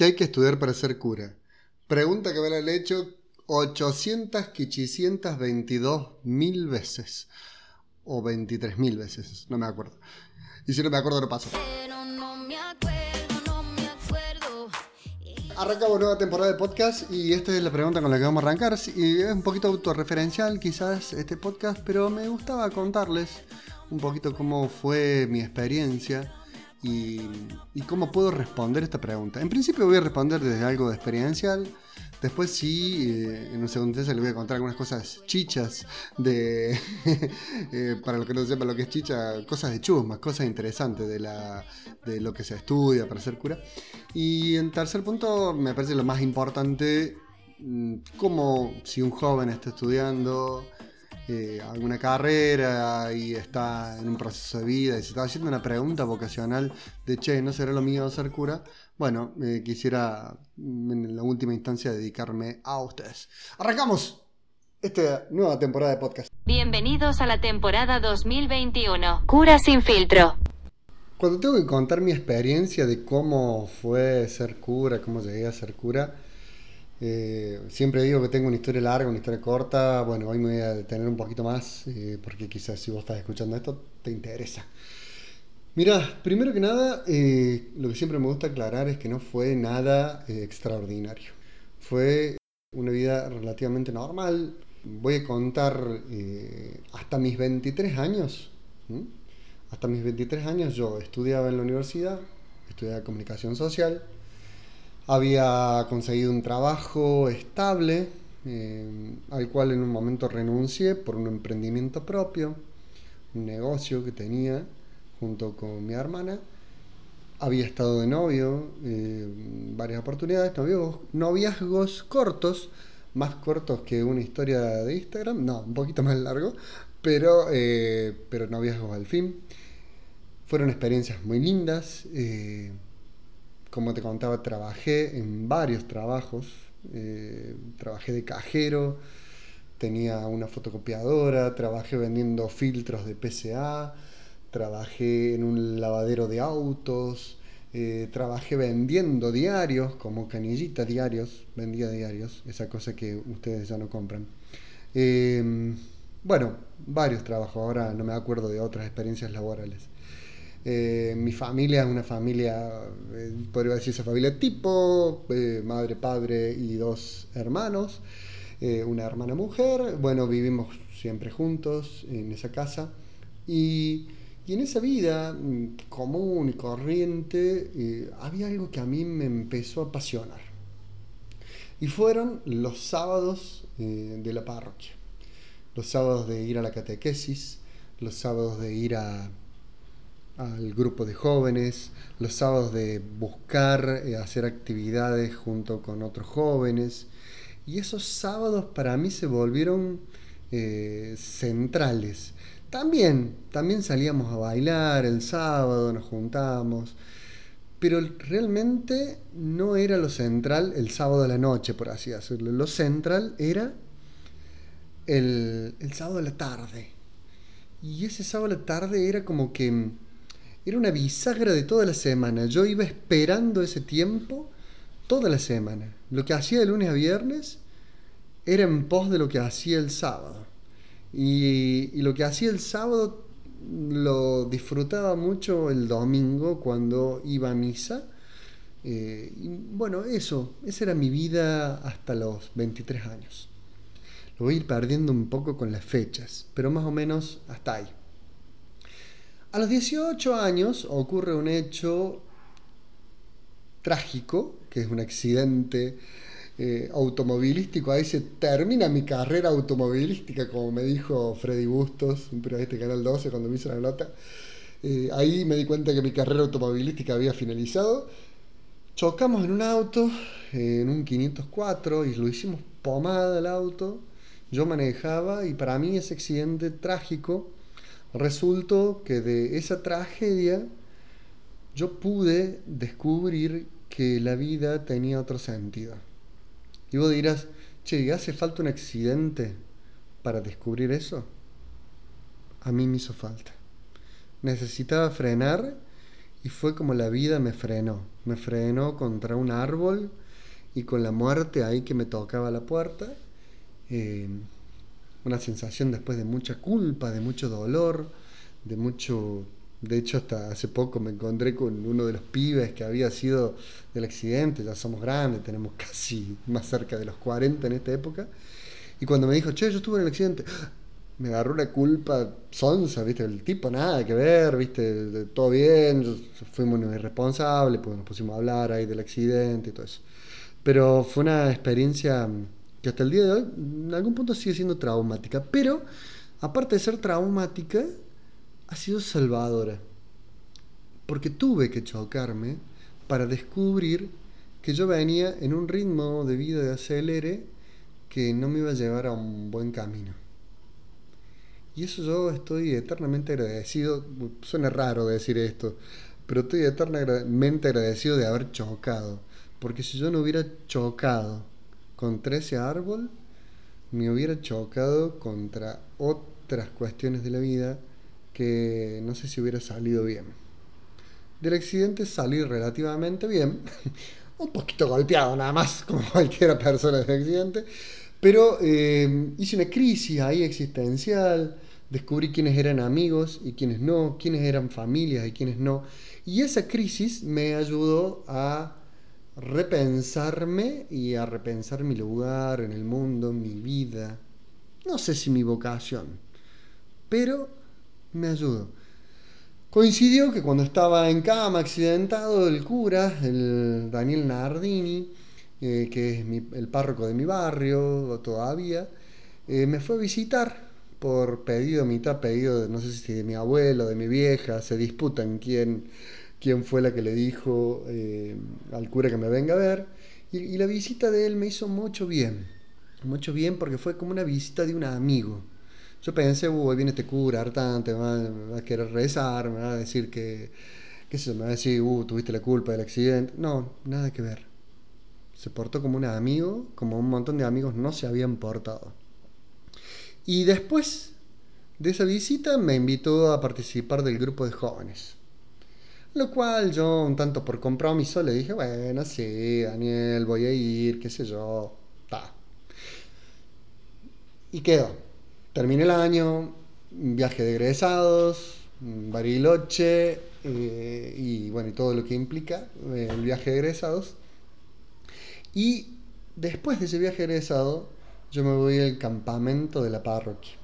¿Qué hay que estudiar para ser cura? Pregunta que me la han hecho 800, mil veces. O 23 mil veces, no me acuerdo. Y si no me acuerdo, no paso. Arrancamos nueva temporada de podcast y esta es la pregunta con la que vamos a arrancar. Y es un poquito autorreferencial quizás este podcast, pero me gustaba contarles un poquito cómo fue mi experiencia y, cómo puedo responder esta pregunta. En principio voy a responder desde algo de experiencial. Después sí, eh, en un segundo le voy a contar algunas cosas chichas de... Eh, para los que no sepan lo que es chicha, cosas de chusmas, cosas interesantes de, la, de lo que se estudia para ser cura. Y en tercer punto, me parece lo más importante, mm, como si un joven está estudiando eh, alguna carrera y está en un proceso de vida y se está haciendo una pregunta vocacional de, che, ¿no será lo mío ser cura? Bueno, eh, quisiera en la última instancia dedicarme a ustedes. Arrancamos esta nueva temporada de podcast. Bienvenidos a la temporada 2021. Cura sin filtro. Cuando tengo que contar mi experiencia de cómo fue ser cura, cómo llegué a ser cura, eh, siempre digo que tengo una historia larga, una historia corta. Bueno, hoy me voy a detener un poquito más eh, porque quizás si vos estás escuchando esto te interesa. Mira, primero que nada, eh, lo que siempre me gusta aclarar es que no fue nada extraordinario. Fue una vida relativamente normal. Voy a contar hasta mis 23 años. Hasta mis 23 años yo estudiaba en la universidad, estudiaba comunicación social había conseguido un trabajo estable, eh, al cual en un momento renuncié por un emprendimiento propio, un negocio que tenía junto con mi hermana. Había estado de novio eh, varias oportunidades, noviazgos, cortos, más cortos que una historia de Instagram, no, un poquito más largo, pero, eh, pero noviazgos al fin. Fueron experiencias muy lindas. Como te contaba, trabajé en varios trabajos. Eh, trabajé de cajero, tenía una fotocopiadora, trabajé vendiendo filtros de PCA, trabajé en un lavadero de autos, eh, trabajé vendiendo diarios, como canillita diarios, vendía diarios, esa cosa que ustedes ya no compran. Eh, bueno, varios trabajos, ahora no me acuerdo de otras experiencias laborales. Eh, mi familia es una familia, eh, podría decirse familia tipo, eh, madre, padre y dos hermanos, una hermana mujer. Bueno, vivimos siempre juntos en esa casa. Y, y en esa vida mm, común y corriente había algo que a mí me empezó a apasionar. Y fueron los sábados de la parroquia. Los sábados de ir a la catequesis, los sábados de ir a al grupo de jóvenes, los sábados de buscar eh, hacer actividades junto con otros jóvenes. Y esos sábados para mí se volvieron eh, centrales. También, también salíamos a bailar el sábado, nos juntamos, pero realmente no era lo central el sábado de la noche, por así decirlo. Lo central era el, el sábado de la tarde. Y ese sábado de la tarde era como que era una bisagra de toda la semana. Yo iba esperando ese tiempo toda la semana. Lo que hacía de lunes a viernes era en pos de lo que hacía el sábado. Y, lo que hacía el sábado lo disfrutaba mucho el domingo cuando iba a misa. Eh, bueno, eso, esa era mi vida hasta los 23 años. Lo voy a ir perdiendo un poco con las fechas, pero más o menos hasta ahí. A los 18 años ocurre un hecho trágico, que es un accidente eh, automovilístico. Ahí se termina mi carrera automovilística, como me dijo Freddy Bustos, un periodista de Canal 12, cuando me hizo la nota. Eh, ahí me di cuenta que mi carrera automovilística había finalizado. Chocamos en un auto, en un 504, y lo hicimos pomada el auto. Yo manejaba y para mí ese accidente trágico Resultó que de esa tragedia yo pude descubrir que la vida tenía otro sentido. Y vos dirás, che, ¿hace falta un accidente para descubrir eso? A mí me hizo falta. Necesitaba frenar y fue como la vida me frenó. Me frenó contra un árbol y con la muerte ahí que me tocaba la puerta. Eh, una sensación después de mucha culpa, de mucho dolor, de mucho... De hecho, hasta hace poco me encontré con uno de los pibes que había sido del accidente, ya somos grandes, tenemos casi más cerca de los 40 en esta época, y cuando me dijo, che, yo estuve en el accidente, me agarró una culpa sonsa, ¿viste? El tipo nada que ver, ¿viste? Todo bien, fuimos irresponsables, pues nos pusimos a hablar ahí del accidente y todo eso. Pero fue una experiencia que hasta el día de hoy, en algún punto sigue siendo traumática, pero aparte de ser traumática, ha sido salvadora. Porque tuve que chocarme para descubrir que yo venía en un ritmo de vida de acelere que no me iba a llevar a un buen camino. Y eso yo estoy eternamente agradecido. Suena raro decir esto, pero estoy eternamente agradecido de haber chocado. Porque si yo no hubiera chocado contra ese árbol, me hubiera chocado contra otras cuestiones de la vida que no sé si hubiera salido bien. Del accidente salí relativamente bien, un poquito golpeado nada más, como cualquier persona del accidente, pero eh, hice una crisis ahí existencial, descubrí quiénes eran amigos y quiénes no, quiénes eran familias y quiénes no. Y esa crisis me ayudó a repensarme y a repensar mi lugar en el mundo, mi vida. No sé si mi vocación, pero me ayudó. Coincidió que cuando estaba en cama accidentado, el cura, el Daniel Nardini, eh, que es el párroco de mi barrio todavía, eh, me fue a visitar por pedido, mitad pedido, no sé si de mi abuelo, de mi vieja, se disputan quién, quién fue la que le dijo eh, al cura que me venga a ver. Y, la visita de él me hizo mucho bien, mucho bien porque fue como una visita de un amigo. Yo pensé, uy, viene este cura hartante, me va, a querer rezar, me va a decir que, qué sé me va a decir, uh, tuviste la culpa del accidente. No, nada que ver se portó como un amigo, como un montón de amigos no se habían portado. Y después de esa visita me invitó a participar del grupo de jóvenes. Lo cual yo, un tanto por compromiso, le dije, bueno, sí, Daniel, voy a ir, qué sé yo, ta. Y quedó. Terminé el año, viaje de egresados, Bariloche, eh, y bueno, y todo lo que implica eh, el viaje de egresados. Y después de ese viaje egresado, yo me voy al campamento de la parroquia.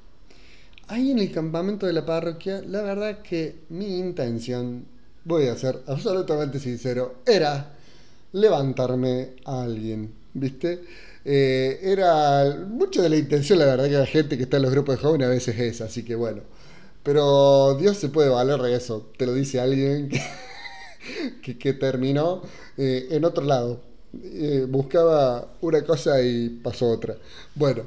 Ahí en el campamento de la parroquia, la verdad que mi intención, voy a ser absolutamente sincero, era levantarme a alguien, ¿viste? Eh, era mucho de la intención, la verdad que la gente que está en los grupos de jóvenes a veces es, así que bueno. Pero Dios se puede valer de eso, te lo dice alguien que, que, terminó eh, en otro lado. Eh, buscaba una cosa y pasó otra. Bueno,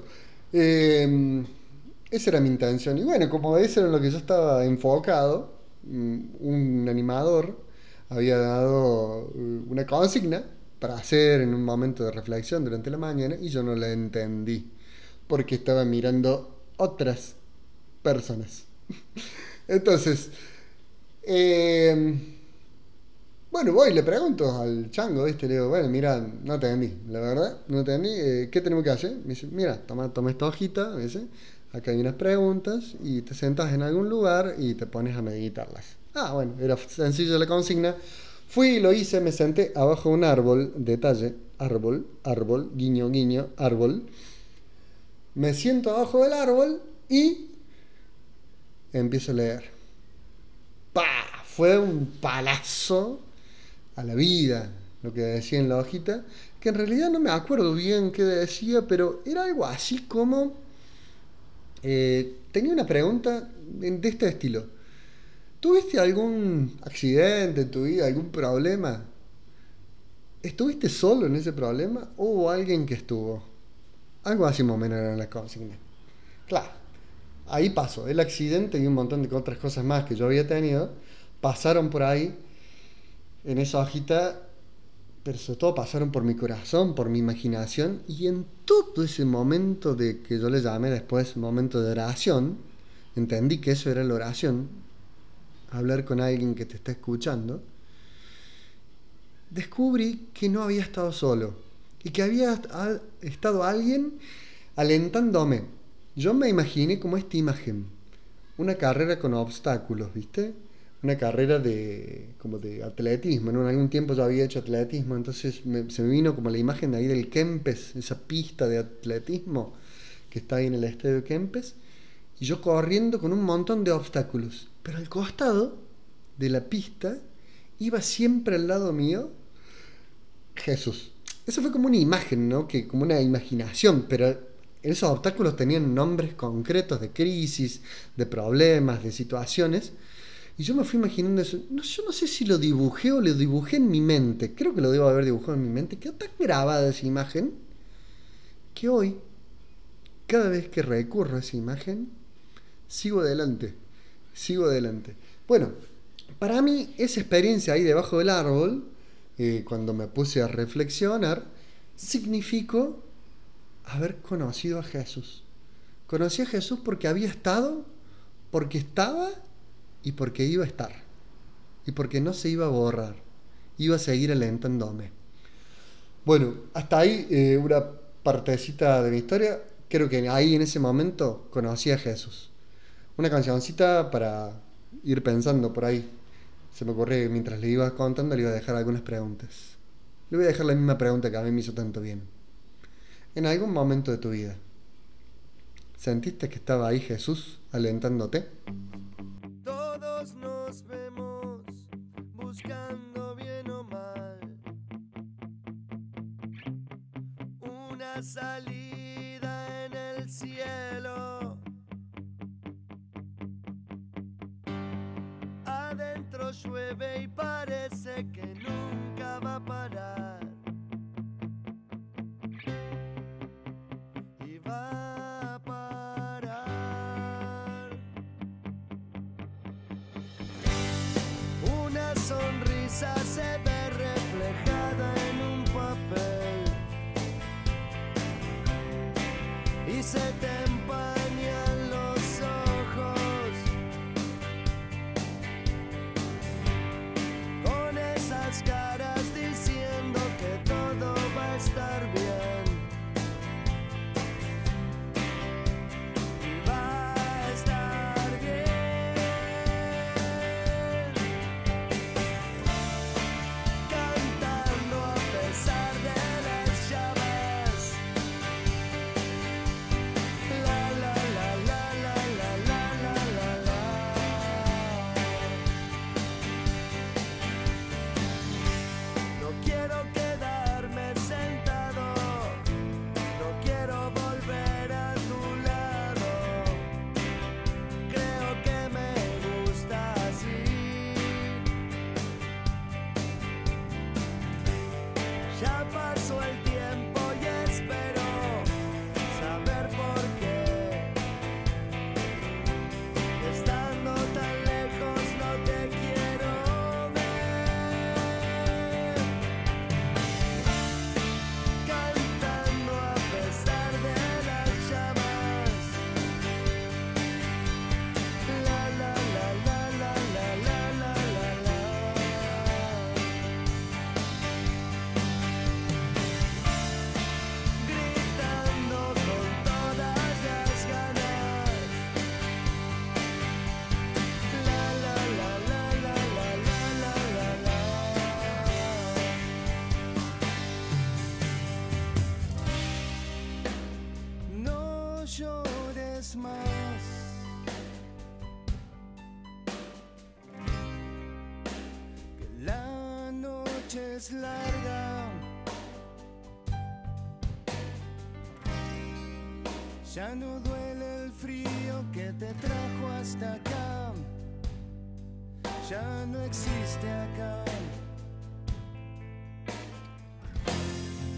esa era mi intención. Y bueno, como eso era lo que yo estaba enfocado, un animador había dado eh, una consigna para hacer en un momento de reflexión durante la mañana y yo no la entendí porque estaba mirando otras personas. Entonces, eh, bueno, voy le pregunto al chango, ¿viste? Le digo, bueno, mira, no te entendí, la verdad, no te entendí, eh, ¿qué tenemos que hacer? Me dice, mira, toma, toma esta hojita, dice, acá hay unas preguntas y te sentas en algún lugar y te pones a meditarlas. Ah, bueno, era sencillo la consigna. Fui y lo hice, me senté abajo de un árbol, detalle, árbol, árbol, guiño, guiño, árbol. Me siento abajo del árbol y empiezo a leer. ¡Pah! Fue un palazo a la vida, lo que decía en la hojita, que en realidad no me acuerdo bien qué decía, pero era algo así como... Eh, tenía una pregunta de este estilo. ¿Tuviste algún accidente en tu vida, algún problema? ¿Estuviste solo en ese problema o hubo alguien que estuvo? Algo así más o menos la consigna. Claro, ahí pasó. El accidente y un montón de otras cosas más que yo había tenido pasaron por ahí en esa hojita, pero sobre todo pasaron por mi corazón, por mi imaginación, y en todo ese momento de que yo le llamé después momento de oración, entendí que eso era la oración, hablar con alguien que te está escuchando, descubrí que no había estado solo y que había estado alguien alentándome. Yo me imaginé como esta imagen, una carrera con obstáculos, ¿viste? Una carrera de como de atletismo, En algún tiempo yo había hecho atletismo, entonces se me vino como la imagen de ahí del Kempes, esa pista de atletismo que está ahí en el estadio Kempes, y yo corriendo con un montón de obstáculos. Pero al costado de la pista iba siempre al lado mío Jesús. Eso fue como una imagen, ¿no? Que, como una imaginación, pero esos obstáculos tenían nombres concretos de crisis, de problemas, de situaciones. Y yo me fui imaginando eso. No, yo no sé si lo dibujé o lo dibujé en mi mente. Creo que lo debo haber dibujado en mi mente. Quedó tan grabada esa imagen que hoy, cada vez que recurro a esa imagen, sigo adelante. Sigo adelante. Bueno, para mí esa experiencia ahí debajo del árbol eh, cuando me puse a reflexionar, significó haber conocido a Jesús. Conocí a Jesús porque había estado, porque estaba y porque iba a estar. Y porque no se iba a borrar. Iba a seguir alentándome. Bueno, hasta ahí eh, una partecita de mi historia. Creo que ahí en ese momento conocí a Jesús. Una cancioncita para ir pensando por ahí se me ocurrió que mientras le iba contando le iba a dejar algunas preguntas. Le voy a dejar la misma pregunta que a mí me hizo tanto bien. En algún momento de tu vida, ¿sentiste que estaba ahí Jesús alentándote? Salida en el cielo. llueve y parece que nunca va a parar. Y va a parar. Una sonrisa se Y se Ya no duele el frío que te trajo hasta acá. Ya no existe acá.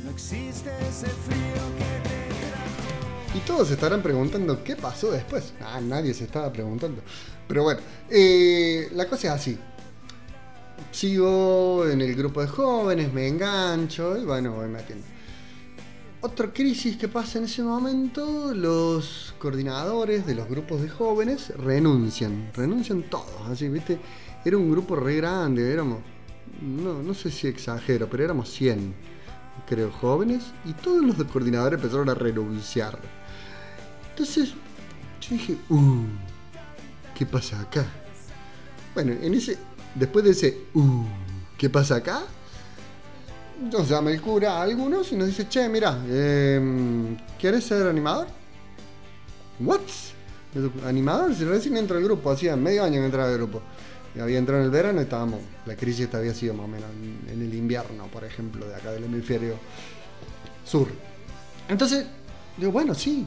No existe ese frío que te trajo. Y todos se estarán preguntando qué pasó después. Ah, nadie se estaba preguntando. Pero bueno, eh, la cosa es así sigo en el grupo de jóvenes, me engancho y bueno, voy metiendo. Otra crisis que pasa en ese momento, los coordinadores de los grupos de jóvenes renuncian, renuncian todos, así, viste, era un grupo re grande, éramos no, no sé si exagero, pero éramos 100, creo, jóvenes, y todos los coordinadores empezaron a renunciar. Entonces, yo dije, uh, ¿qué pasa acá? Bueno, en ese, después de ese, uh, ¿qué pasa acá? Nos llama el cura a algunos y nos dice, che, mira, em, ¿quieres ser animador? ¿What? ¿Animador? Si recién entro al grupo, hacía medio año que entraba al grupo. Y había entrado en el verano y estábamos, la crisis había sido más o menos en, en el invierno, por ejemplo, de acá del hemisferio sur. Entonces, digo, bueno, sí.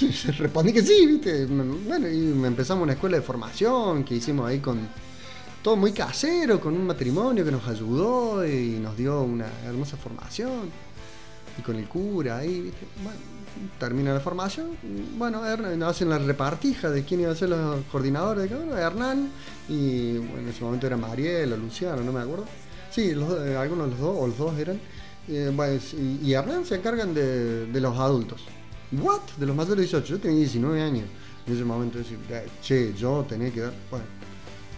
Respondí que sí, ¿viste? Bueno, y empezamos una escuela de formación que hicimos ahí con todo muy casero, con un matrimonio que nos ayudó y nos dio una hermosa formación. Y con el cura ahí. Bueno, termina la formación. Bueno, Hernán, hacen la repartija de quién iba a ser los coordinadores de cada. Hernán y bueno, en ese momento era Mariel o Luciano, no me acuerdo. Sí, los, eh, algunos de los dos, o los dos eran. Eh, y, Hernán se encargan de, de los adultos. ¿What? De los mayores de 18. Yo tenía 19 años en ese momento. Decir, "Eh, che, yo tenía que dar. Bueno,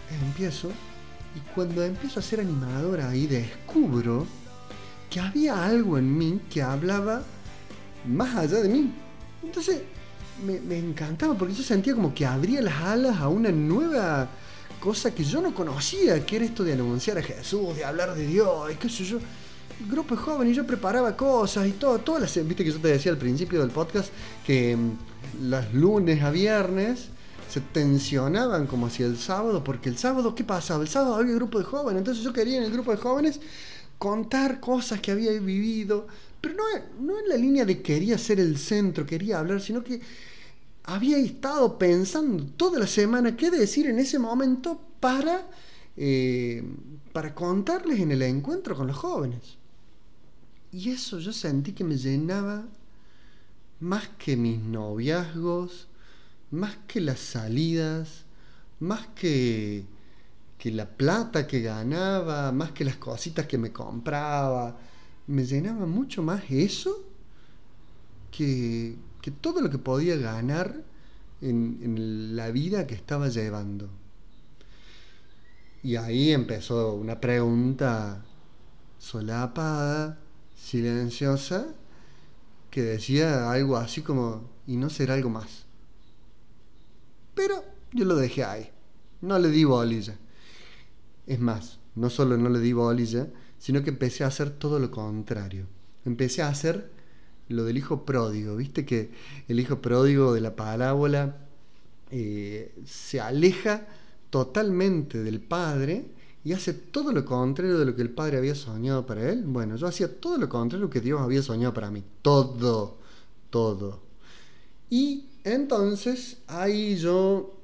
empiezo. Y cuando empiezo a ser animadora ahí, descubro que había algo en mí que hablaba más allá de mí. Entonces me, encantaba porque yo sentía como que abría las alas a una nueva cosa que yo no conocía, que era esto de anunciar a Jesús, de hablar de Dios, y qué sé yo. El grupo joven y yo preparaba cosas y todo, todas las, viste que yo te decía al principio del podcast que mm, los lunes a viernes se tensionaban como hacia el sábado, porque el sábado, ¿qué pasaba? El sábado había grupo de jóvenes, entonces yo quería en el grupo de jóvenes contar cosas que había vivido, pero no, no en la línea de quería ser el centro, quería hablar, sino que había estado pensando toda la semana qué decir en ese momento para, eh, para contarles en el encuentro con los jóvenes. Y eso yo sentí que me llenaba más que mis noviazgos, más que las salidas, más que, que la plata que ganaba, más que las cositas que me compraba. Me llenaba mucho más eso que, que todo lo que podía ganar en, en la vida que estaba llevando. Y ahí empezó una pregunta solapada, silenciosa, que decía algo así como, ¿y no será algo más? Pero yo lo dejé ahí, no le di bolilla. Es más, no solo no le di bolilla, sino que empecé a hacer todo lo contrario. Empecé a hacer lo del hijo pródigo. Viste que el hijo pródigo de la parábola eh, se aleja totalmente del padre y hace todo lo contrario de lo que el padre había soñado para él. Bueno, yo hacía todo lo contrario lo que Dios había soñado para mí. Todo, todo. Y entonces ahí yo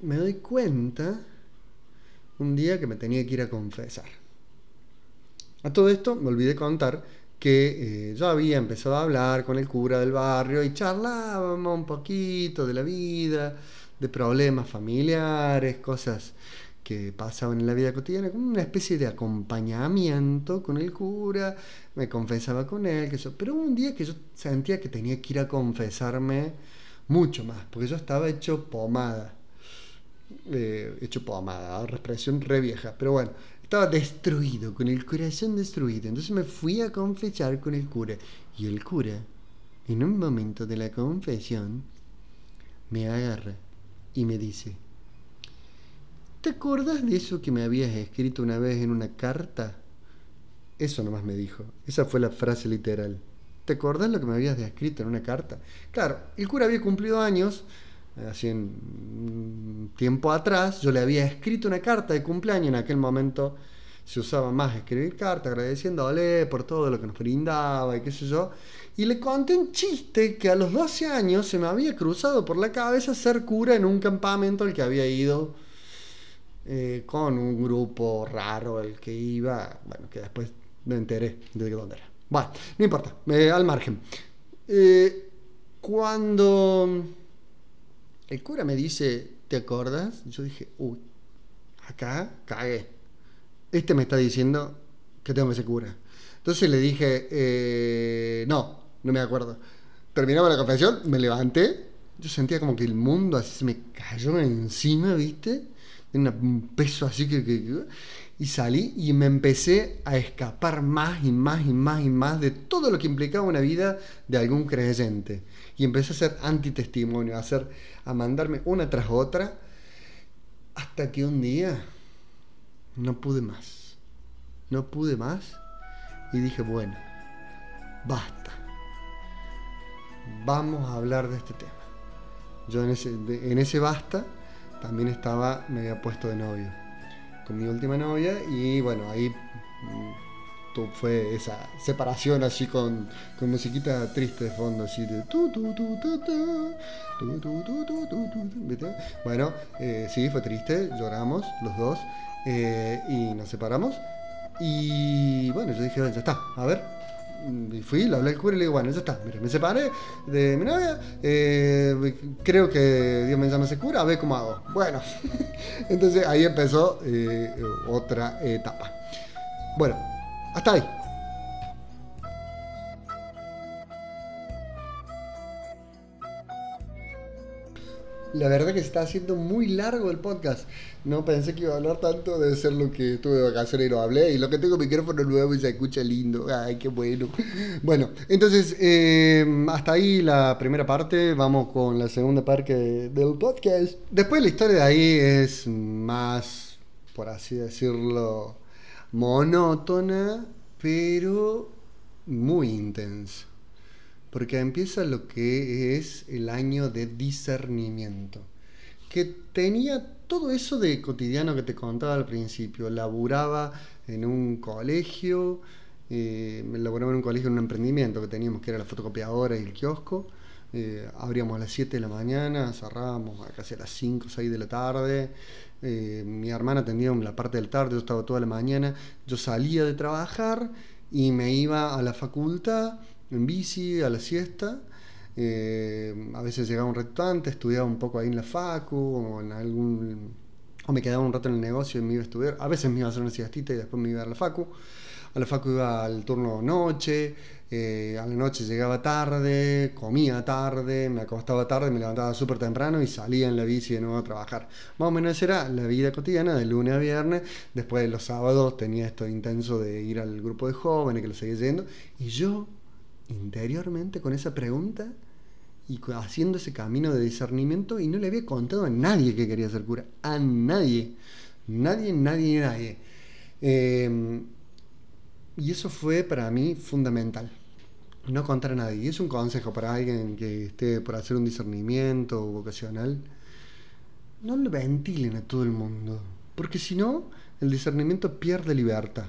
me doy cuenta un día que me tenía que ir a confesar. A todo esto me olvidé contar que eh, yo había empezado a hablar con el cura del barrio y charlábamos un poquito de la vida, de problemas familiares, cosas que pasaban en la vida cotidiana, como una especie de acompañamiento con el cura, me confesaba con él, pero un día que yo sentía que tenía que ir a confesarme mucho más, porque yo estaba hecho pomada, eh, hecho pomada, expresión re vieja, pero bueno, estaba destruido, con el corazón destruido, entonces me fui a confesar con el cura, y el cura, en un momento de la confesión, me agarra y me dice, ¿Te acordás de eso que me habías escrito una vez en una carta? Eso nomás me dijo. Esa fue la frase literal. ¿Te acordás lo que me habías escrito en una carta? Claro, el cura había cumplido años, así en un tiempo atrás, yo le había escrito una carta de cumpleaños, en aquel momento se usaba más escribir cartas agradeciéndole por todo lo que nos brindaba y qué sé yo. Y le conté un chiste que a los 12 años se me había cruzado por la cabeza ser cura en un campamento al que había ido eh, con un grupo raro el que iba, bueno, que después me enteré de dónde era. Bueno, no importa, eh, al margen. Eh, cuando el cura me dice, ¿te acordas? Yo dije, uy, acá cagué. Este me está diciendo que tengo que ser cura. Entonces le dije, eh, no, no me acuerdo. Terminaba la confesión, me levanté, yo sentía como que el mundo así se me cayó encima, ¿viste? Un peso así que... que- que- Y salí y me empecé a escapar más y más y más y más de todo lo que implicaba una vida de algún creyente. Y empecé a hacer antitestimonio, a, hacer, a mandarme una tras otra, hasta que un día no pude más. No pude más y dije, bueno, basta. Vamos a hablar de este tema. Yo en ese, en ese basta también estaba, me había puesto de novio con mi última novia y bueno, ahí mm, fue esa separación así con, con musiquita triste de fondo, así de. Bueno, eh, sí, fue triste, lloramos los dos eh, y nos separamos y bueno, yo dije, ya está, a ver, y fui, le hablé al cura y le digo, bueno, ya está, mira, me separé de mi novia, eh, creo que Dios me llama ese cura, a ver cómo hago. Bueno, entonces ahí empezó eh, otra etapa. Bueno, hasta ahí. La verdad que se está haciendo muy largo el podcast. No pensé que iba a hablar tanto, debe ser lo que tuve de vacaciones y lo hablé. Y lo que tengo micrófono nuevo y se escucha lindo. Ay, qué bueno. Bueno, entonces, eh, hasta ahí la primera parte. Vamos con la segunda parte del podcast. Después la historia de ahí es más, por así decirlo, monótona, pero muy intensa porque empieza lo que es el año de discernimiento, que tenía todo eso de cotidiano que te contaba al principio, laburaba en un colegio, eh, laburaba en un colegio en un emprendimiento que teníamos, que era la fotocopiadora y el kiosco, eh, abríamos a las 7 de la mañana, cerrábamos a casi a las 5 o 6 de la tarde, eh, mi hermana atendía la parte del tarde, yo estaba toda la mañana, yo salía de trabajar y me iba a la facultad, en bici a la siesta. Eh, a veces llegaba un rato antes, estudiaba un poco ahí en la facu o en algún o me quedaba un rato en el negocio y me iba a estudiar. A veces me iba a hacer una siestita y después me iba a la facu. A la facu iba al turno noche, eh, a la noche llegaba tarde, comía tarde, me acostaba tarde, me levantaba súper temprano y salía en la bici de nuevo a trabajar. Más o menos era la vida cotidiana de lunes a viernes. Después de los sábados tenía esto intenso de ir al grupo de jóvenes que lo seguía yendo. Y yo interiormente con esa pregunta y haciendo ese camino de discernimiento y no le había contado a nadie que quería ser cura, a nadie, nadie, nadie, nadie. Em, y eso fue para mí fundamental, no contar a nadie. Y es un consejo para alguien que esté por hacer un discernimiento vocacional, no lo ventilen a todo el mundo, porque si no, el discernimiento pierde libertad.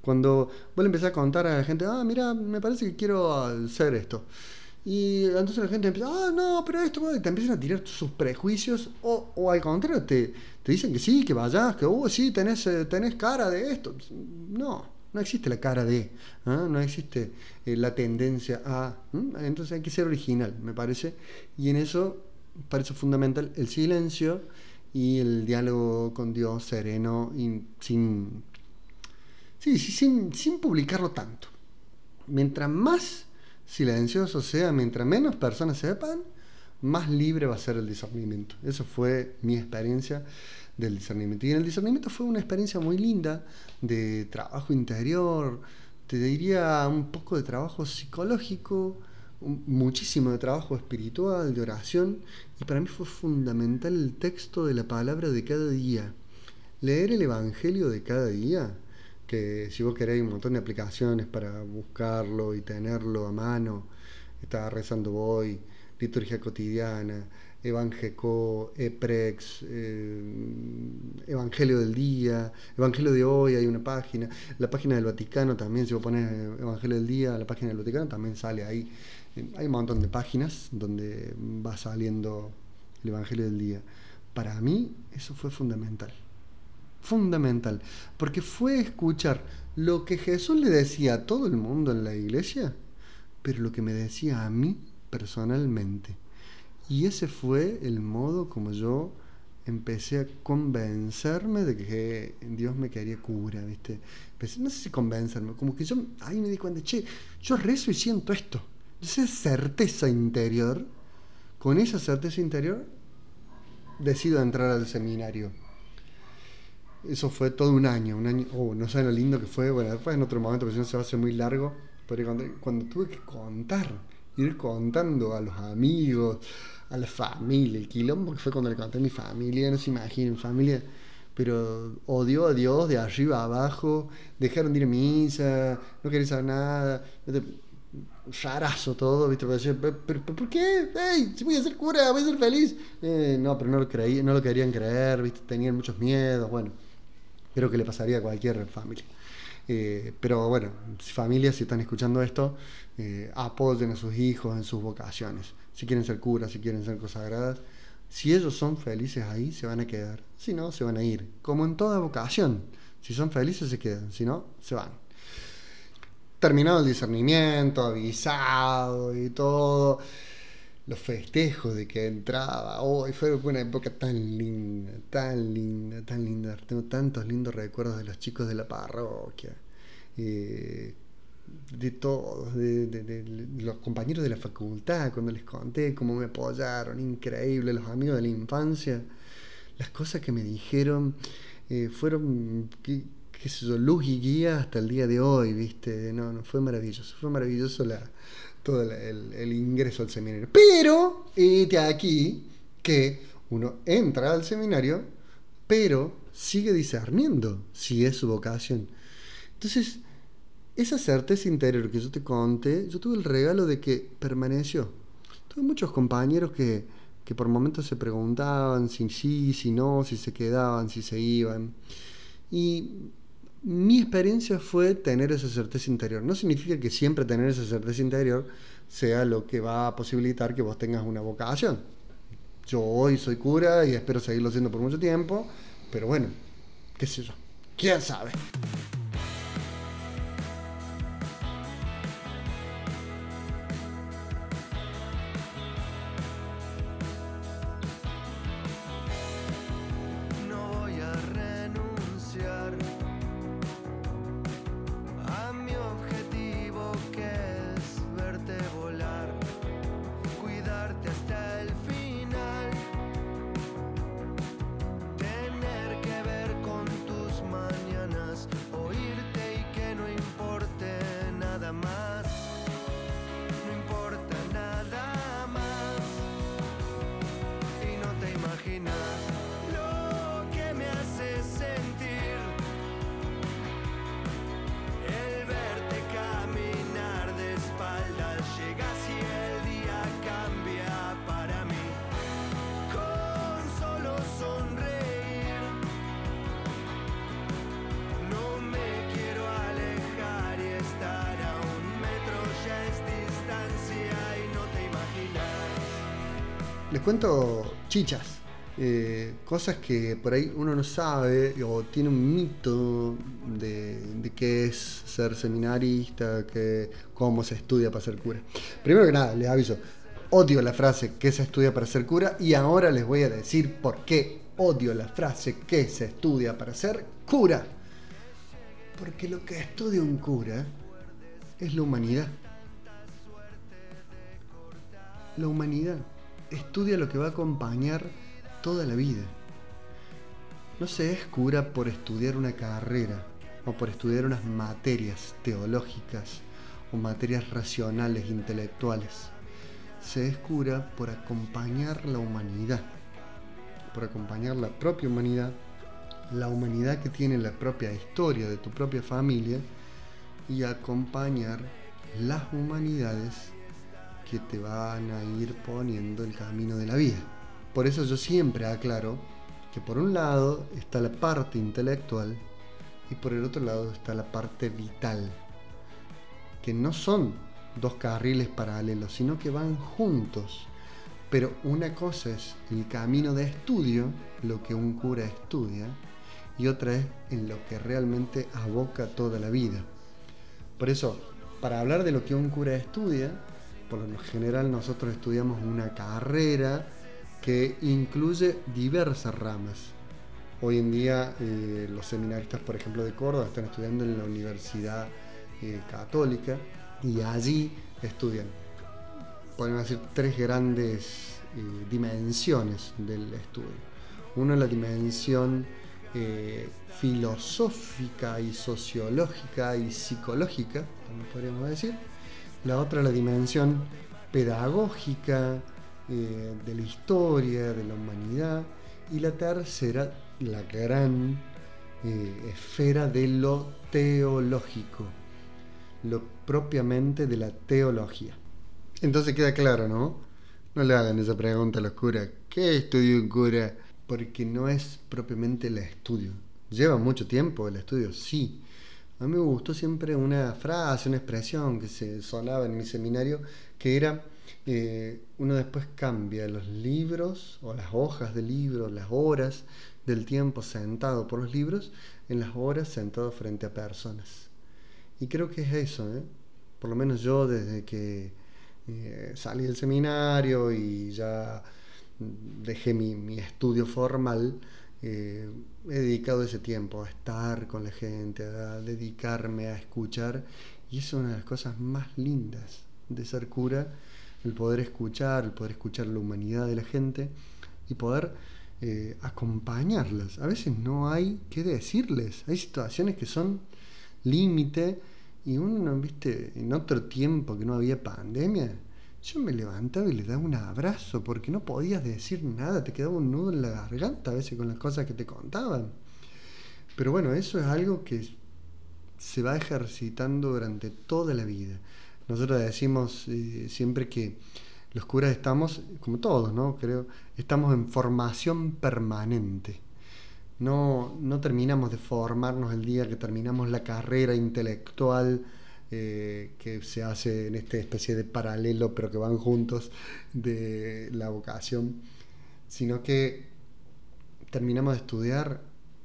Cuando vos le empezás a contar a la gente, ah, mira, me parece que quiero hacer esto. Y entonces la gente empieza, ah, no, pero esto, te empiezan a tirar sus prejuicios, o, o al contrario, te, te, dicen que sí, que vayas, que, oh, sí, tenés, eh, tenés cara de esto. No, no existe la cara de, ¿ah? no existe eh, la tendencia a. Entonces hay que ser original, me parece. Y en eso parece fundamental el silencio y el diálogo con Dios sereno y sin Sí, sí sin, sin publicarlo tanto. Mientras más silencioso sea, mientras menos personas sepan, más libre va a ser el discernimiento. Eso fue mi experiencia del discernimiento. Y en el discernimiento fue una experiencia muy linda de trabajo interior, te diría un poco de trabajo psicológico, muchísimo de trabajo espiritual, de oración, y para mí fue fundamental el texto de la palabra de cada día. Leer el Evangelio de cada día que si vos queréis un montón de aplicaciones para buscarlo y tenerlo a mano, estaba rezando hoy, liturgia cotidiana, Evangeco, Eprex, eh, Evangelio del Día, Evangelio de hoy, hay una página, la página del Vaticano también, si vos pones Evangelio del Día, la página del Vaticano también sale ahí. Hay un montón de páginas donde va saliendo el Evangelio del Día. Para mí eso fue fundamental fundamental, porque fue escuchar lo que Jesús le decía a todo el mundo en la iglesia, pero lo que me decía a mí personalmente. Y ese fue el modo como yo empecé a convencerme de que Dios me quería cura, ¿viste? no sé si convencerme, como que yo ahí me di cuenta, che, yo rezo y siento esto. Esa certeza interior, con esa certeza interior, decido entrar al seminario eso fue todo un año, un año, oh, no saben lo lindo que fue, bueno, después en otro momento, porque si no se va a hacer muy largo, pero cuando, cuando tuve que contar, ir contando a los amigos, a la familia, el quilombo que fue cuando le conté a mi familia, no se imaginen, familia, pero odió a Dios de arriba a abajo, dejaron de ir a misa, no quería saber nada, rarazo todo, ¿viste? Pero, ¿por qué? ¡Ey! Si voy a ser cura, voy a ser feliz. Eh, no, pero no lo, creí, no lo querían creer, ¿viste? Tenían muchos miedos, bueno. Creo que le pasaría a cualquier familia. Eh, pero bueno, familias, si están escuchando esto, eh, apoyen a sus hijos en sus vocaciones. Si quieren ser curas, si quieren ser consagradas, si ellos son felices ahí, se van a quedar. Si no, se van a ir. Como en toda vocación. Si son felices, se quedan. Si no, se van. Terminado el discernimiento, avisado y todo. Los festejos de que entraba. Hoy fue una época tan linda, tan linda, tan linda. Tengo tantos lindos recuerdos de los chicos de la parroquia. Eh, de todos, de, los compañeros de la facultad, cuando les conté cómo me apoyaron, increíble, los amigos de la infancia, las cosas que me dijeron eh, fueron, qué, sé yo, luz y guía hasta el día de hoy, ¿viste? No, no, fue maravilloso, fue maravilloso la, todo el, ingreso al seminario. Pero, y aquí que uno entra al seminario, pero sigue discerniendo si es su vocación. Entonces, esa certeza interior que yo te conté, yo tuve el regalo de que permaneció. Tuve muchos compañeros que, que por momentos se preguntaban si sí, si no, si se quedaban, si se iban. Y mi experiencia fue tener esa certeza interior. No significa que siempre tener esa certeza interior sea lo que va a posibilitar que vos tengas una vocación. Yo hoy soy cura y espero seguirlo siendo por mucho tiempo, pero bueno, qué sé yo, quién sabe. Les cuento chichas. Eh, cosas que por ahí uno no sabe o tiene un mito de, qué es ser seminarista, que, cómo se estudia para ser cura. Primero que nada, les aviso, odio la frase que se estudia para ser cura y ahora les voy a decir por qué odio la frase que se estudia para ser cura. Porque lo que estudia un cura es la humanidad. La humanidad estudia lo que va a acompañar toda la vida. No se es cura por estudiar una carrera o por estudiar unas materias teológicas o materias racionales, intelectuales. Se es cura por acompañar la humanidad, por acompañar la propia humanidad, la humanidad que tiene la propia historia de tu propia familia y acompañar las humanidades que te van a ir poniendo el camino de la vida. Por eso yo siempre aclaro que por un lado está la parte intelectual y por el otro lado está la parte vital, que no son dos carriles paralelos, sino que van juntos. Pero una cosa es el camino de estudio, lo que un cura estudia, y otra es en lo que realmente aboca toda la vida. Por eso, para hablar de lo que un cura estudia, por lo general nosotros estudiamos una carrera que incluye diversas ramas. Hoy en día eh, los seminaristas, por ejemplo, de Córdoba están estudiando en la Universidad eh, Católica y allí estudian, podemos decir, tres grandes eh, dimensiones del estudio. Una es la dimensión filosófica y sociológica y psicológica, también podríamos decir. La otra la dimensión pedagógica eh, de la historia, de la humanidad. Y la tercera, la gran eh, esfera de lo teológico, lo propiamente de la teología. Entonces queda claro, ¿no? No le hagan esa pregunta a los curas. ¿Qué estudio un cura? Porque no es propiamente el estudio. Lleva mucho tiempo el estudio, sí. A mí me gustó siempre una frase, una expresión que se sonaba en mi seminario, que era, eh, uno después cambia los libros o las hojas de libros, las horas del tiempo sentado por los libros, en las horas sentado frente a personas. Y creo que es eso, ¿eh? por lo menos yo desde que eh, salí del seminario y ya dejé mi, estudio formal, eh, he dedicado ese tiempo a estar con la gente, a dedicarme a escuchar, y es una de las cosas más lindas de ser cura, el poder escuchar, el poder escuchar la humanidad de la gente y poder eh, acompañarlas. A veces no hay que decirles, hay situaciones que son límite y uno, viste, en otro tiempo que no había pandemia, yo me levantaba y le daba un abrazo porque no podías decir nada, te quedaba un nudo en la garganta a veces con las cosas que te contaban. Pero bueno, eso es algo que se va ejercitando durante toda la vida. Nosotros decimos eh, siempre que los curas estamos, como todos, ¿no? Creo, estamos en formación permanente. No, no terminamos de formarnos el día que terminamos la carrera intelectual eh, que se hace en esta especie de paralelo, pero que van juntos, de la vocación, sino que terminamos de estudiar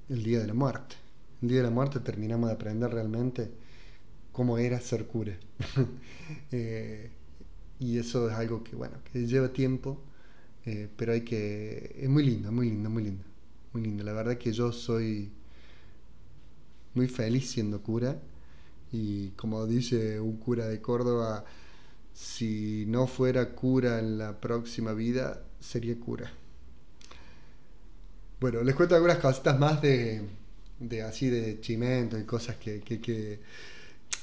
el día de la muerte. El día de la muerte terminamos de aprender realmente cómo era ser cura. Eh, y eso es algo que, bueno, que lleva tiempo, eh, pero hay que... Es muy lindo, muy lindo, muy lindo muy lindo. La verdad que yo soy muy feliz siendo cura y como dice un cura de Córdoba, si no fuera cura en la próxima vida, sería cura. Bueno, les cuento algunas cositas más de, de así de chimento y cosas que, qué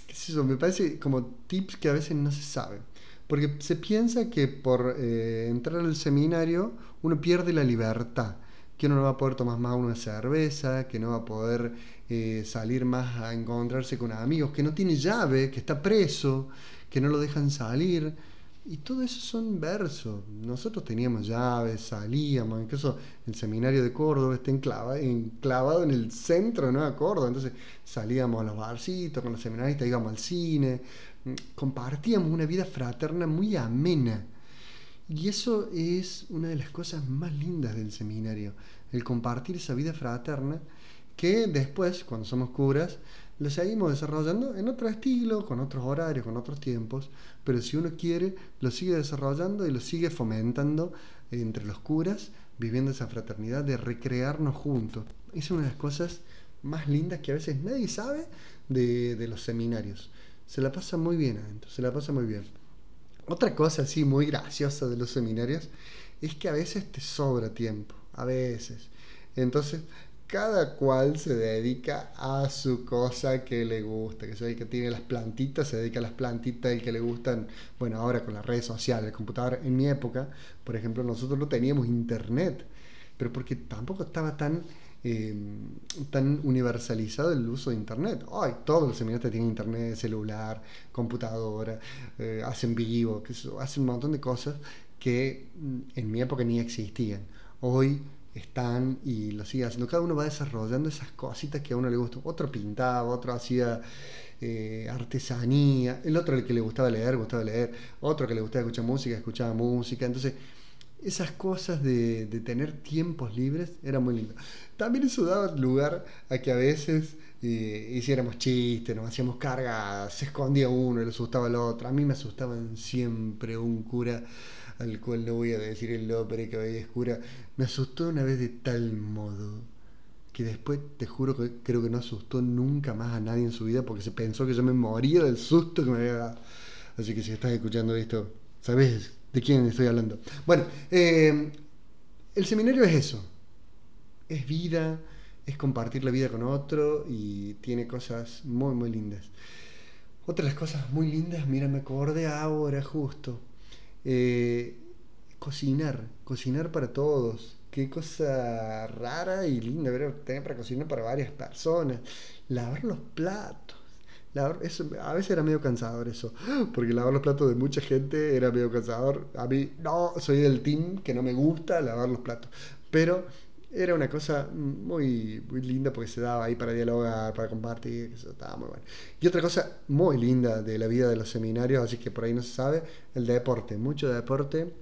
es eso, me parece como tips que a veces no se saben. Porque se piensa que por eh, entrar al seminario uno pierde la libertad que uno no va a poder tomar más una cerveza, que no va a poder eh, salir más a encontrarse con amigos, que no tiene llave, que está preso, que no lo dejan salir. Y todo eso son versos. Nosotros teníamos llaves, salíamos, incluso el seminario de Córdoba está enclavado en el centro de Córdoba. Entonces salíamos a los barcitos con los seminaristas, íbamos al cine, compartíamos una vida fraterna muy amena. Y eso es una de las cosas más lindas del seminario, el compartir esa vida fraterna que después, cuando somos curas, lo seguimos desarrollando en otro estilo, con otros horarios, con otros tiempos, pero si uno quiere, lo sigue desarrollando y lo sigue fomentando entre los curas, viviendo esa fraternidad de recrearnos juntos. Es una de las cosas más lindas que a veces nadie sabe de, de los seminarios. Se la pasa muy bien adentro, se la pasa muy bien. Otra cosa así muy graciosa de los seminarios es que a veces te sobra tiempo, a veces. Entonces, cada cual se dedica a su cosa que le gusta, que soy el que tiene las plantitas, se dedica a las plantitas, el que le gustan, bueno, ahora con las redes sociales, el computador, en mi época, por ejemplo, nosotros no teníamos internet, pero porque tampoco estaba tan eh, tan universalizado el uso de Internet. Hoy todos los seminaristas tienen Internet, celular, computadora, eh, hacen vivo, que hacen un montón de cosas que mm, en mi época ni existían. Hoy están y lo siguen haciendo. Cada uno va desarrollando esas cositas que a uno le gusta. Otro pintaba, otro hacía eh, artesanía, el otro el que le gustaba leer, gustaba leer, otro que le gustaba escuchar música, escuchaba música. Entonces, esas cosas de, tener tiempos libres era muy lindo. También eso daba lugar a que a veces eh, hiciéramos chistes, nos hacíamos cargas, se escondía uno le asustaba al otro. A mí me asustaban siempre un cura al cual no voy a decir el nombre que hoy es cura. Me asustó una vez de tal modo que después te juro que creo que no asustó nunca más a nadie en su vida porque se pensó que yo me moría del susto que me había dado. Así que si estás escuchando esto, ¿sabes de quién estoy hablando. Bueno, eh, el seminario es eso, es vida, es compartir la vida con otro y tiene cosas muy, muy lindas. Otra de las cosas muy lindas, mira, me acordé ahora justo. Eh, cocinar, cocinar para todos. Qué cosa rara y linda tener para cocinar para varias personas. Lavar los platos. Lavar, eso, a veces era medio cansador eso, porque lavar los platos de mucha gente era medio cansador. A mí, no, soy del team que no me gusta lavar los platos. Pero era una cosa muy, muy linda porque se daba ahí para dialogar, para compartir, eso estaba muy bueno. Y otra cosa muy linda de la vida de los seminarios, así que por ahí no se sabe, el deporte, mucho deporte.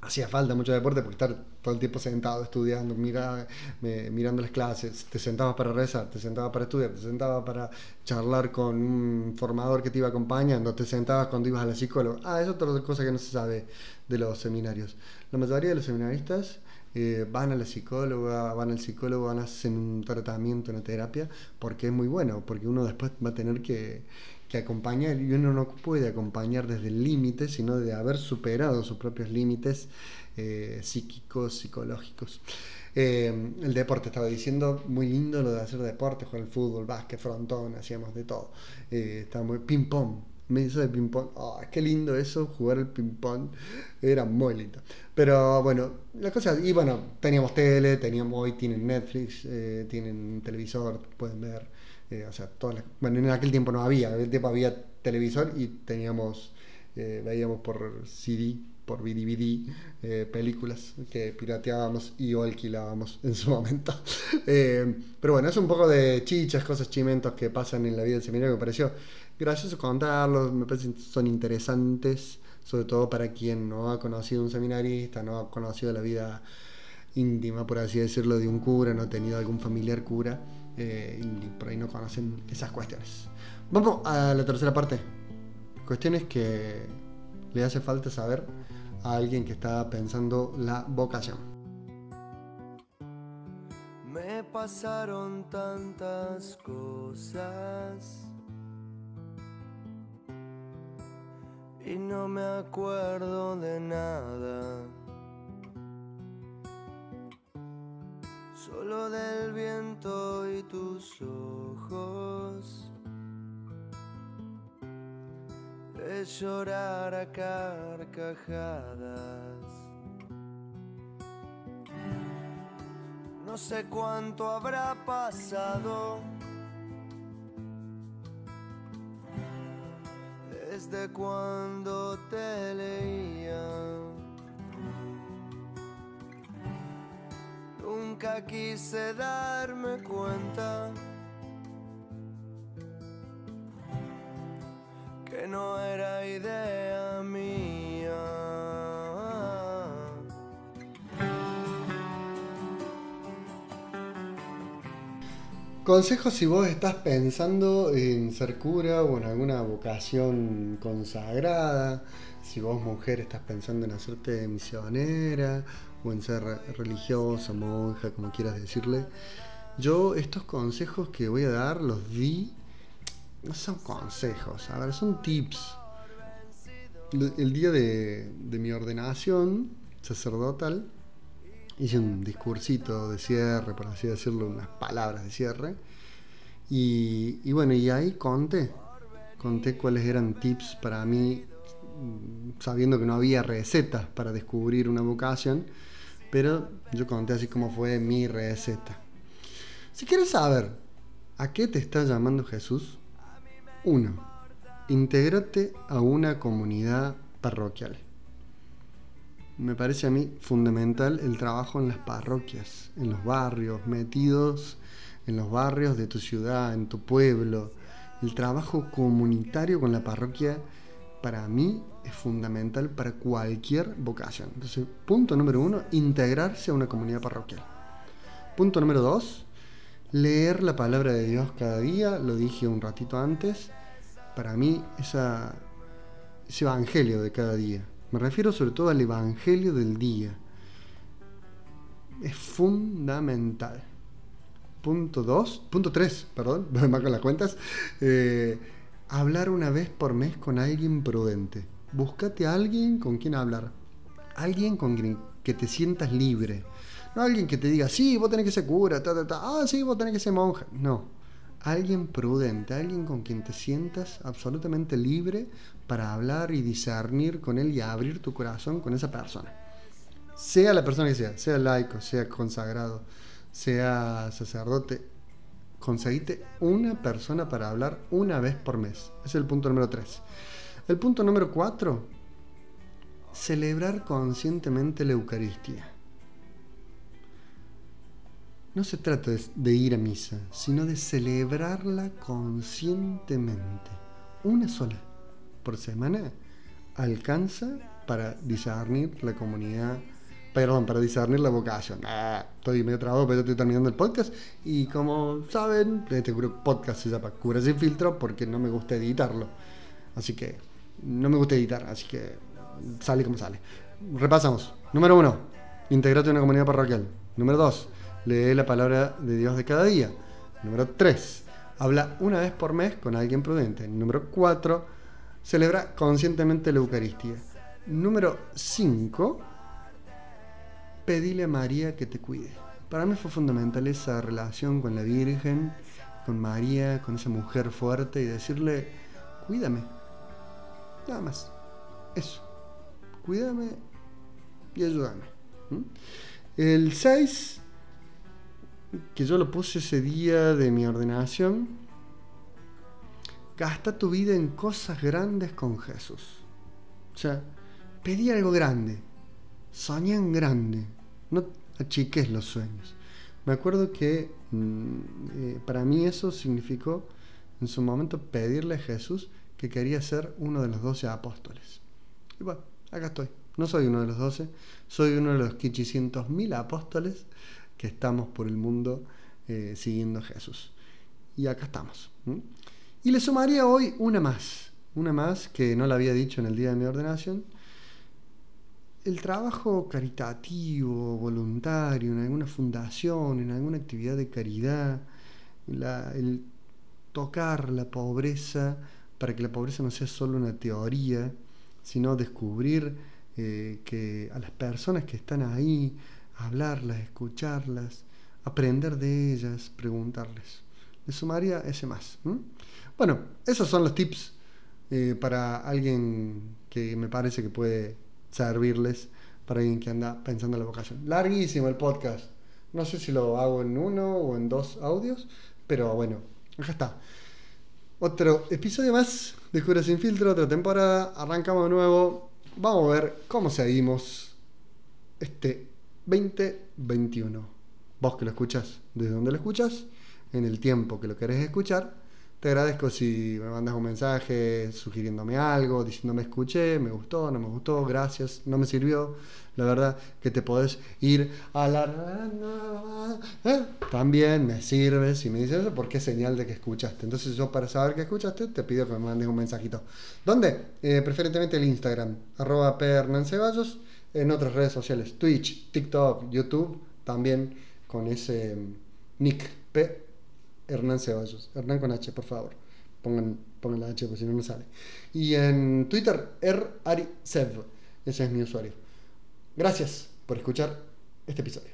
Hacía falta mucho deporte porque estar todo el tiempo sentado estudiando, mira, mirando las clases, te sentabas para rezar, te sentabas para estudiar, te sentabas para charlar con un formador que te iba acompañando, te sentabas cuando ibas a la psicóloga. Ah, es otra cosa que no se sabe de los seminarios. La mayoría de los seminaristas eh, van a la psicóloga, van al psicólogo, van a hacer un tratamiento, una terapia, porque es muy bueno, porque uno después va a tener que, acompañar y uno no puede acompañar desde el límite, sino de haber superado sus propios límites eh, psíquicos, psicológicos. Eh, el deporte, estaba diciendo, muy lindo lo de hacer deporte, jugar al fútbol, básquet, frontón, hacíamos de todo. estaba muy ping-pong, me hizo de ping-pong. Oh, qué lindo eso, jugar el ping-pong. Era muy lindo. Pero bueno, las cosas. Y bueno, teníamos tele, teníamos hoy tienen Netflix, eh, tienen televisor, pueden ver. Eh, o sea, todas bueno, en aquel tiempo no había, en aquel tiempo había televisor y teníamos, eh, veíamos por CD, por DVD, películas que pirateábamos y o alquilábamos en su momento. pero bueno, es un poco de chichas, cosas chimentos que pasan en la vida del seminario que me pareció gracioso contarlos, me parece son interesantes sobre todo para quien no ha conocido un seminarista, no ha conocido la vida íntima, por así decirlo, de un cura, no ha tenido algún familiar cura, eh, y por ahí no conocen esas cuestiones. Vamos a la tercera parte. Cuestiones que le hace falta saber a alguien que está pensando la vocación. Me pasaron tantas cosas y no me acuerdo de nada. Solo del viento y tus ojos. De llorar a carcajadas. No sé cuánto habrá pasado desde cuando te leía. Nunca quise darme cuenta que no era idea mía. Consejos si vos estás pensando en ser cura o en alguna vocación consagrada, si vos mujer estás pensando en hacerte misionera o en ser religiosa, monja, como quieras decirle. Yo estos consejos que voy a dar los di, no son consejos, son tips. El día de mi ordenación sacerdotal, hice un discursito de cierre, por así decirlo, unas palabras de cierre. Y, bueno, y ahí conté, conté cuáles eran tips para mí, mm, sabiendo que no había recetas para descubrir una vocación, pero yo conté así como fue mi receta. Si quieres saber a qué te está llamando Jesús, uno, intégrate a una comunidad parroquial me parece a mí fundamental el trabajo en las parroquias, en los barrios, metidos en los barrios de tu ciudad, en tu pueblo. El trabajo comunitario con la parroquia para mí es fundamental para cualquier vocación. Entonces, punto número uno, integrarse a una comunidad parroquial. Punto número dos, leer la palabra de Dios cada día, lo dije un ratito antes. Para mí, esa, ese evangelio de cada día, me refiero sobre todo al Evangelio del día. Es fundamental. Punto 2, punto 3, perdón, me marco las cuentas. Eh, hablar una vez por mes con alguien prudente. Búscate a alguien con quien hablar. Alguien con quien que te sientas libre. No alguien que te diga, sí, vos tenés que ser cura, ta, ta, ta. ah, sí, vos tenés que ser monja. No, alguien prudente, alguien con quien te sientas absolutamente libre para hablar y discernir con él y abrir tu corazón con esa persona. Sea la persona que sea, sea laico, sea consagrado, sea sacerdote, conseguite una persona para hablar una vez por mes. Es el punto número 3. El punto número 4, celebrar conscientemente la Eucaristía. No se trata de, ir a misa, sino de celebrarla conscientemente. Una sola por semana alcanza para discernir la comunidad, perdón, para discernir la vocación. Ah, estoy medio trabado, pero estoy terminando el podcast. Y como saben, este podcast se llama Cura sin filtro porque no me gusta editarlo. Así que no me gusta editar, así que sale como sale. Repasamos. Número uno, integrate en una comunidad parroquial. Número dos, lee la palabra de Dios de cada día. Número 3. Habla una vez por mes con alguien prudente. Número 4. Celebra conscientemente la Eucaristía. Número 5. Pedile a María que te cuide. Para mí fue fundamental esa relación con la Virgen, con María, con esa mujer fuerte y decirle, cuídame. Nada más. Eso. Cuídame y ayúdame. El 6 que yo lo puse ese día de mi ordenación, gasta tu vida en cosas grandes con Jesús. O sea, pedí algo grande, soñé en grande, no achiques los sueños. Me acuerdo que mm, eh, para mí eso significó en su momento pedirle a Jesús que quería ser uno de los doce apóstoles. Y bueno, acá estoy. No soy uno de los doce, soy uno de los 500 mil apóstoles estamos por el mundo eh, siguiendo a Jesús. Y acá estamos. Y le sumaría hoy una más, una más que no la había dicho en el día de mi ordenación. El trabajo caritativo, voluntario, en alguna fundación, en alguna actividad de caridad, el tocar la pobreza para que la pobreza no sea solo una teoría, sino descubrir eh, que a las personas que están ahí, hablarlas, escucharlas, aprender de ellas, preguntarles. Le sumaría ese más. Bueno, esos son los tips eh, para alguien que me parece que puede servirles, para alguien que anda pensando en la vocación. Larguísimo el podcast. No sé si lo hago en uno o en dos audios, pero bueno, acá está. Otro episodio más de Cura sin filtro, otra temporada. Arrancamos de nuevo. Vamos a ver cómo seguimos este 2021. Vos que lo escuchas, desde donde lo escuchas, en el tiempo que lo querés escuchar, te agradezco si me mandas un mensaje sugiriéndome algo, diciéndome escuché, me gustó, no me gustó, gracias, no me sirvió. La verdad que te podés ir a la... ¿Eh? También me sirve si me dices eso porque es señal de que escuchaste. Entonces yo para saber que escuchaste te pido que me mandes un mensajito. ¿Dónde? Eh, preferentemente el Instagram, arroba Ceballos en otras redes sociales, Twitch, TikTok, YouTube, también con ese mm, nick P. Hernán Ceballos. Hernán con H, por favor. Pongan, pongan la H porque si no, no sale. Y en Twitter, ErAriSev. Ese es mi usuario. Gracias por escuchar este episodio.